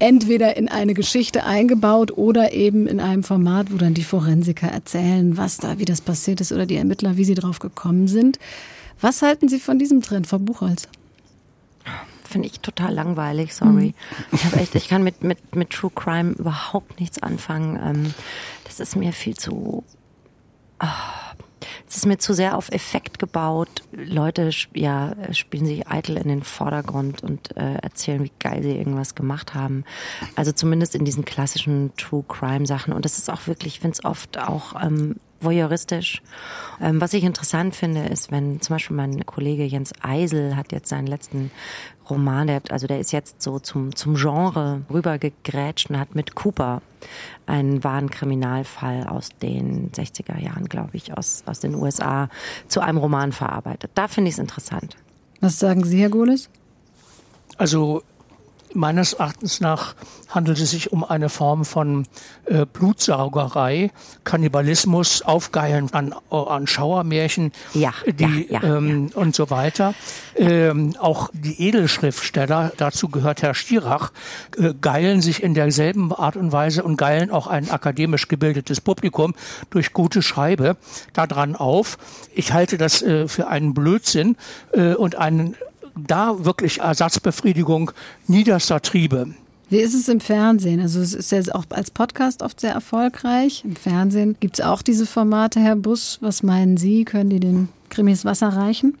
Entweder in eine Geschichte eingebaut oder eben in einem Format, wo dann die Forensiker erzählen, was da, wie das passiert ist oder die Ermittler, wie sie drauf gekommen sind. Was halten Sie von diesem Trend, Frau Buchholz? finde ich total langweilig, sorry. Mhm. Ich habe echt, ich kann mit, mit, mit True Crime überhaupt nichts anfangen. Ähm, das ist mir viel zu es ist mir zu sehr auf Effekt gebaut. Leute ja, spielen sich eitel in den Vordergrund und äh, erzählen, wie geil sie irgendwas gemacht haben. Also zumindest in diesen klassischen True Crime Sachen. Und das ist auch wirklich, ich finde es oft auch ähm, voyeuristisch. Ähm, was ich interessant finde, ist, wenn zum Beispiel mein Kollege Jens Eisel hat jetzt seinen letzten Roman, der, also der ist jetzt so zum, zum Genre rübergegrätscht und hat mit Cooper einen wahren Kriminalfall aus den 60er Jahren, glaube ich, aus, aus den USA zu einem Roman verarbeitet. Da finde ich es interessant. Was sagen Sie, Herr Gohlis? Also Meines Erachtens nach handelt es sich um eine Form von äh, Blutsaugerei, Kannibalismus, Aufgeilen an, an Schauermärchen ja, die, ja, ja, ähm, und so weiter. Ähm, auch die Edelschriftsteller, dazu gehört Herr Stierach, äh, geilen sich in derselben Art und Weise und geilen auch ein akademisch gebildetes Publikum durch gute Schreibe daran auf. Ich halte das äh, für einen Blödsinn äh, und einen da wirklich Ersatzbefriedigung niederster Triebe. Wie ist es im Fernsehen? Also es ist ja auch als Podcast oft sehr erfolgreich. Im Fernsehen gibt es auch diese Formate, Herr Bus. Was meinen Sie? Können die den Krimis Wasser reichen?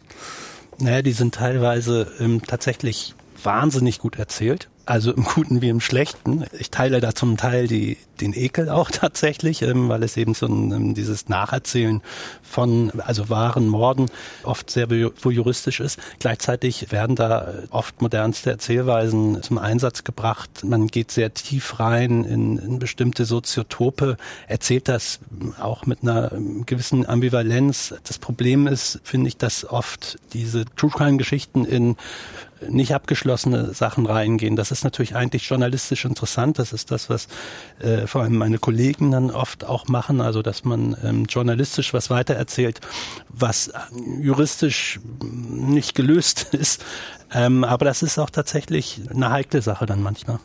Naja, die sind teilweise ähm, tatsächlich wahnsinnig gut erzählt. Also im Guten wie im Schlechten. Ich teile da zum Teil die, den Ekel auch [LAUGHS] tatsächlich, ähm, weil es eben so ein, ähm, dieses Nacherzählen von, also wahren Morden oft sehr juristisch ist. Gleichzeitig werden da oft modernste Erzählweisen zum Einsatz gebracht. Man geht sehr tief rein in, in bestimmte Soziotope, erzählt das auch mit einer gewissen Ambivalenz. Das Problem ist, finde ich, dass oft diese True Crime Geschichten in nicht abgeschlossene Sachen reingehen. Das ist natürlich eigentlich journalistisch interessant. Das ist das, was äh, vor allem meine Kollegen dann oft auch machen. Also, dass man ähm, journalistisch was weitererzählt, was juristisch nicht gelöst [LAUGHS] ist. Ähm, aber das ist auch tatsächlich eine heikle Sache dann manchmal.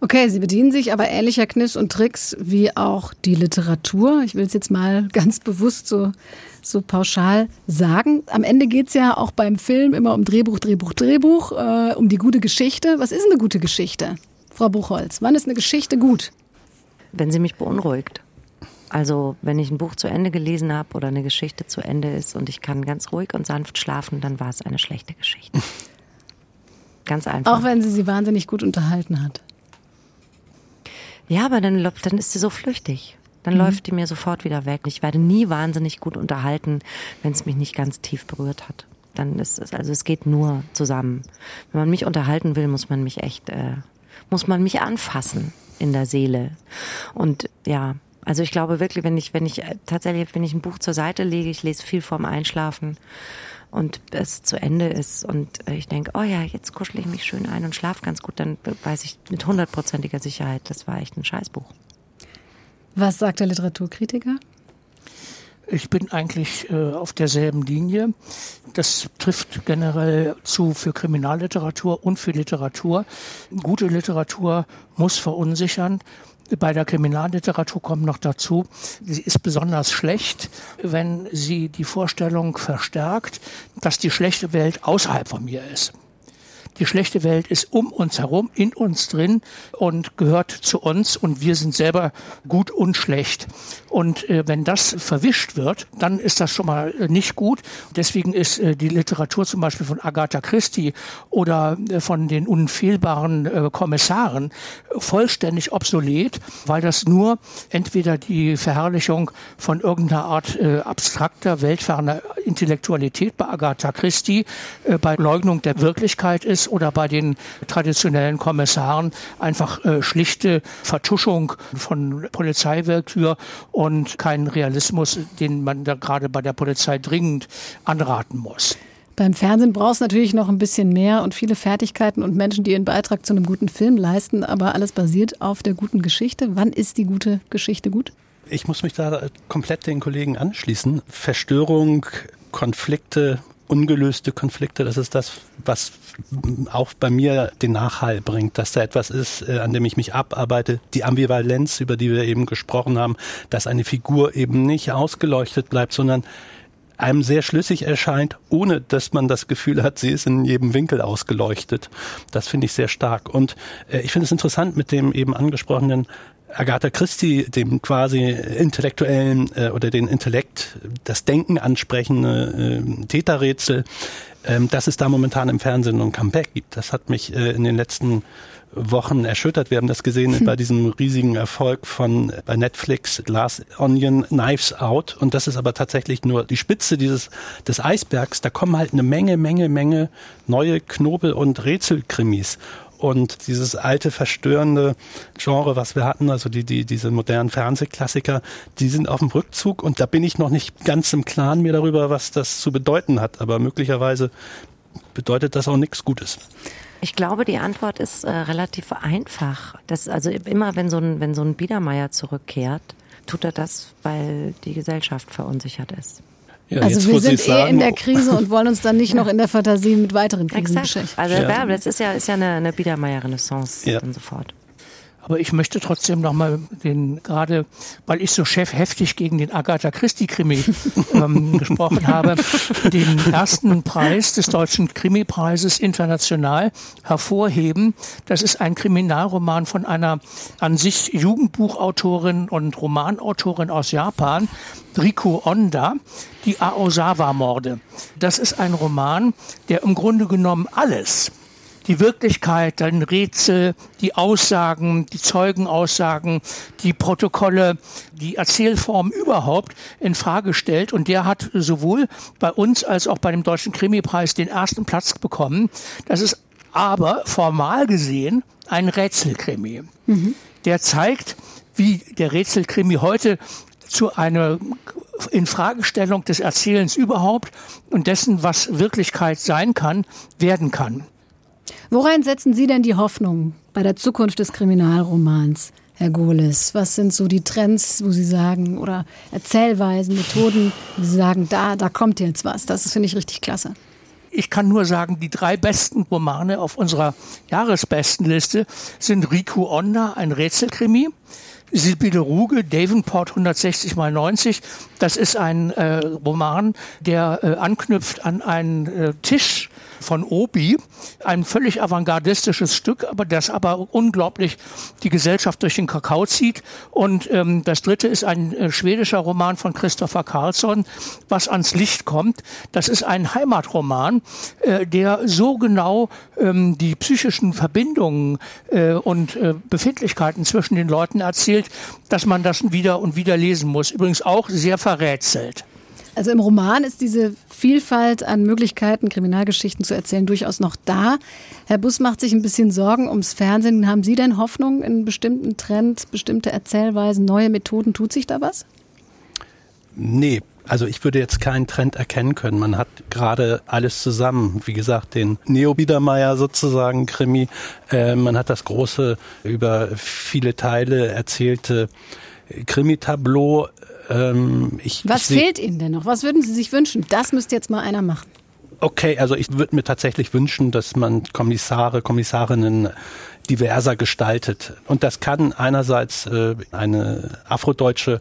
Okay, Sie bedienen sich aber ähnlicher Kniffs und Tricks wie auch die Literatur. Ich will es jetzt mal [LAUGHS] ganz bewusst so, so pauschal sagen. Am Ende geht es ja auch beim Film immer um Drehbuch, Drehbuch, Drehbuch, äh, um die gute Geschichte. Was ist eine gute Geschichte, Frau Buchholz? Wann ist eine Geschichte gut? Wenn sie mich beunruhigt. Also wenn ich ein Buch zu Ende gelesen habe oder eine Geschichte zu Ende ist und ich kann ganz ruhig und sanft schlafen, dann war es eine schlechte Geschichte. [LAUGHS] Ganz einfach. Auch wenn sie sie wahnsinnig gut unterhalten hat. Ja, aber dann, dann ist sie so flüchtig. Dann mhm. läuft die mir sofort wieder weg. Ich werde nie wahnsinnig gut unterhalten, wenn es mich nicht ganz tief berührt hat. Dann ist es, also es geht nur zusammen. Wenn man mich unterhalten will, muss man mich echt, äh, muss man mich anfassen in der Seele. Und ja, also ich glaube wirklich, wenn ich, wenn ich äh, tatsächlich, wenn ich ein Buch zur Seite lege, ich lese viel vorm Einschlafen und es zu Ende ist und äh, ich denke, oh ja, jetzt kuschel ich mich schön ein und schlafe ganz gut, dann weiß ich mit hundertprozentiger Sicherheit, das war echt ein Scheißbuch. Was sagt der Literaturkritiker? Ich bin eigentlich äh, auf derselben Linie. Das trifft generell zu für Kriminalliteratur und für Literatur. Gute Literatur muss verunsichern. Bei der Kriminalliteratur kommt noch dazu, sie ist besonders schlecht, wenn sie die Vorstellung verstärkt, dass die schlechte Welt außerhalb von mir ist. Die schlechte Welt ist um uns herum, in uns drin und gehört zu uns und wir sind selber gut und schlecht. Und äh, wenn das verwischt wird, dann ist das schon mal äh, nicht gut. Deswegen ist äh, die Literatur zum Beispiel von Agatha Christie oder äh, von den unfehlbaren äh, Kommissaren vollständig obsolet, weil das nur entweder die Verherrlichung von irgendeiner Art äh, abstrakter, weltferner Intellektualität bei Agatha Christie, bei Leugnung der Wirklichkeit ist oder bei den traditionellen Kommissaren einfach äh, schlichte Vertuschung von Polizeiwillkür und kein Realismus, den man da gerade bei der Polizei dringend anraten muss. Beim Fernsehen braucht es natürlich noch ein bisschen mehr und viele Fertigkeiten und Menschen, die ihren Beitrag zu einem guten Film leisten, aber alles basiert auf der guten Geschichte. Wann ist die gute Geschichte gut? Ich muss mich da komplett den Kollegen anschließen. Verstörung, Konflikte, ungelöste Konflikte, das ist das, was auch bei mir den Nachhall bringt, dass da etwas ist, äh, an dem ich mich abarbeite. Die Ambivalenz, über die wir eben gesprochen haben, dass eine Figur eben nicht ausgeleuchtet bleibt, sondern einem sehr schlüssig erscheint, ohne dass man das Gefühl hat, sie ist in jedem Winkel ausgeleuchtet. Das finde ich sehr stark. Und äh, ich finde es interessant mit dem eben angesprochenen Agatha Christie, dem quasi intellektuellen äh, oder den Intellekt, das Denken ansprechende äh, Täterrätsel, ähm, dass es da momentan im Fernsehen ein Comeback gibt. Das hat mich äh, in den letzten Wochen erschüttert. Wir haben das gesehen hm. bei diesem riesigen Erfolg von bei Netflix Glass Onion Knives Out und das ist aber tatsächlich nur die Spitze dieses des Eisbergs. Da kommen halt eine Menge, Menge, Menge neue Knobel- und Rätselkrimis und dieses alte verstörende Genre, was wir hatten, also die, die, diese modernen Fernsehklassiker, die sind auf dem Rückzug und da bin ich noch nicht ganz im Klaren mir darüber, was das zu bedeuten hat. Aber möglicherweise bedeutet das auch nichts Gutes. Ich glaube, die Antwort ist äh, relativ einfach. Das, also immer, wenn so ein, wenn so ein Biedermeier zurückkehrt, tut er das, weil die Gesellschaft verunsichert ist. Ja, also wir sind eh in der Krise und wollen uns dann nicht noch in der Fantasie mit weiteren Krisen beschäftigen. Also ja. das ist ja, ist ja eine, eine Biedermeier-Renaissance ja. und so fort. Aber ich möchte trotzdem nochmal den, gerade weil ich so chef heftig gegen den Agatha Christie-Krimi [LAUGHS] ähm, gesprochen habe, den ersten Preis des Deutschen Krimi-Preises international hervorheben. Das ist ein Kriminalroman von einer an sich Jugendbuchautorin und Romanautorin aus Japan, Riko Onda, die Aosawa-Morde. Das ist ein Roman, der im Grunde genommen alles die Wirklichkeit, ein Rätsel, die Aussagen, die Zeugenaussagen, die Protokolle, die Erzählform überhaupt in Frage stellt. Und der hat sowohl bei uns als auch bei dem Deutschen Krimipreis den ersten Platz bekommen. Das ist aber formal gesehen ein Rätselkrimi. Mhm. Der zeigt, wie der Rätselkrimi heute zu einer Infragestellung des Erzählens überhaupt und dessen, was Wirklichkeit sein kann, werden kann. Worein setzen Sie denn die Hoffnung bei der Zukunft des Kriminalromans, Herr Gohlis? Was sind so die Trends, wo Sie sagen, oder Erzählweisen, Methoden, wo Sie sagen, da, da kommt jetzt was. Das finde ich richtig klasse. Ich kann nur sagen, die drei besten Romane auf unserer Jahresbestenliste sind Riku Onda, ein Rätselkrimi, Sibylle Ruge, Davenport 160 mal 90. Das ist ein äh, Roman, der äh, anknüpft an einen äh, Tisch von Obi, ein völlig avantgardistisches Stück, aber das aber unglaublich die Gesellschaft durch den Kakao zieht. Und ähm, das dritte ist ein äh, schwedischer Roman von Christopher Carlsson, was ans Licht kommt. Das ist ein Heimatroman, äh, der so genau ähm, die psychischen Verbindungen äh, und äh, Befindlichkeiten zwischen den Leuten erzählt, dass man das wieder und wieder lesen muss. Übrigens auch sehr verrätselt. Also im Roman ist diese Vielfalt an Möglichkeiten, Kriminalgeschichten zu erzählen, durchaus noch da. Herr Bus macht sich ein bisschen Sorgen ums Fernsehen. Haben Sie denn Hoffnung in bestimmten Trend, bestimmte Erzählweisen, neue Methoden? Tut sich da was? Nee, also ich würde jetzt keinen Trend erkennen können. Man hat gerade alles zusammen. Wie gesagt, den Neo Biedermeier sozusagen Krimi. Äh, man hat das große, über viele Teile erzählte Krimi-Tableau ähm, ich, Was ich fehlt Ihnen denn noch? Was würden Sie sich wünschen? Das müsste jetzt mal einer machen. Okay, also ich würde mir tatsächlich wünschen, dass man Kommissare, Kommissarinnen diverser gestaltet. Und das kann einerseits äh, eine afrodeutsche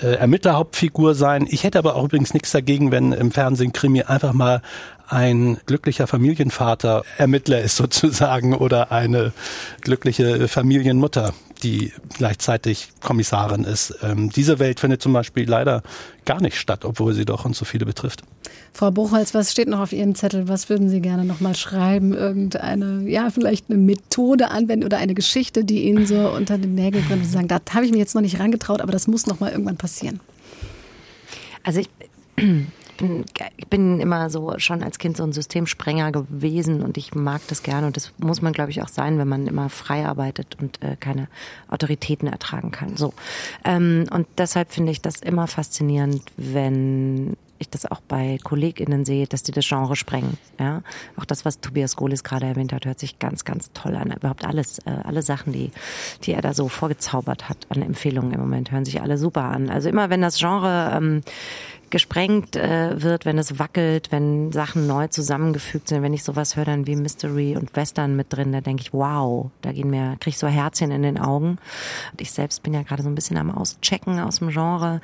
äh, Ermittlerhauptfigur sein. Ich hätte aber auch übrigens nichts dagegen, wenn im Fernsehen Krimi einfach mal ein glücklicher Familienvater Ermittler ist sozusagen oder eine glückliche Familienmutter die gleichzeitig Kommissarin ist. Ähm, diese Welt findet zum Beispiel leider gar nicht statt, obwohl sie doch uns so viele betrifft. Frau Buchholz, was steht noch auf Ihrem Zettel? Was würden Sie gerne noch mal schreiben? Irgendeine, ja, vielleicht eine Methode anwenden oder eine Geschichte, die Ihnen so unter den Nägeln kommt Sie sagen, da habe ich mir jetzt noch nicht rangetraut, aber das muss noch mal irgendwann passieren. Also ich bin, ich bin immer so schon als Kind so ein Systemsprenger gewesen und ich mag das gerne und das muss man, glaube ich, auch sein, wenn man immer frei arbeitet und äh, keine Autoritäten ertragen kann. So. Ähm, und deshalb finde ich das immer faszinierend, wenn ich das auch bei KollegInnen sehe, dass die das Genre sprengen. Ja, auch das, was Tobias Gohlis gerade erwähnt hat, hört sich ganz, ganz toll an. Überhaupt alles, äh, alle Sachen, die, die er da so vorgezaubert hat an Empfehlungen im Moment, hören sich alle super an. Also immer, wenn das Genre ähm, gesprengt äh, wird, wenn es wackelt, wenn Sachen neu zusammengefügt sind. Wenn ich sowas höre, dann wie Mystery und Western mit drin, da denke ich, wow, da gehen mir, krieg ich so Herzchen in den Augen. Und ich selbst bin ja gerade so ein bisschen am Auschecken aus dem Genre.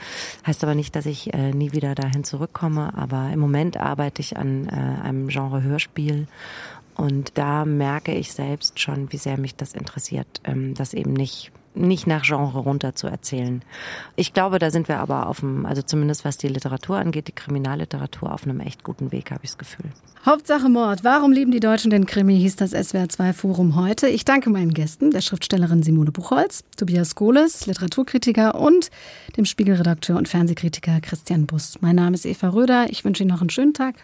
Heißt aber nicht, dass ich äh, nie wieder dahin zurückkomme. Aber im Moment arbeite ich an äh, einem Genre Hörspiel. Und da merke ich selbst schon, wie sehr mich das interessiert, ähm, dass eben nicht nicht nach Genre runter zu erzählen. Ich glaube, da sind wir aber auf dem, also zumindest was die Literatur angeht, die Kriminalliteratur, auf einem echt guten Weg, habe ich das Gefühl. Hauptsache Mord. Warum lieben die Deutschen den Krimi, hieß das SWR2 Forum heute. Ich danke meinen Gästen, der Schriftstellerin Simone Buchholz, Tobias Gohles, Literaturkritiker und dem Spiegelredakteur und Fernsehkritiker Christian Bus. Mein Name ist Eva Röder. Ich wünsche Ihnen noch einen schönen Tag.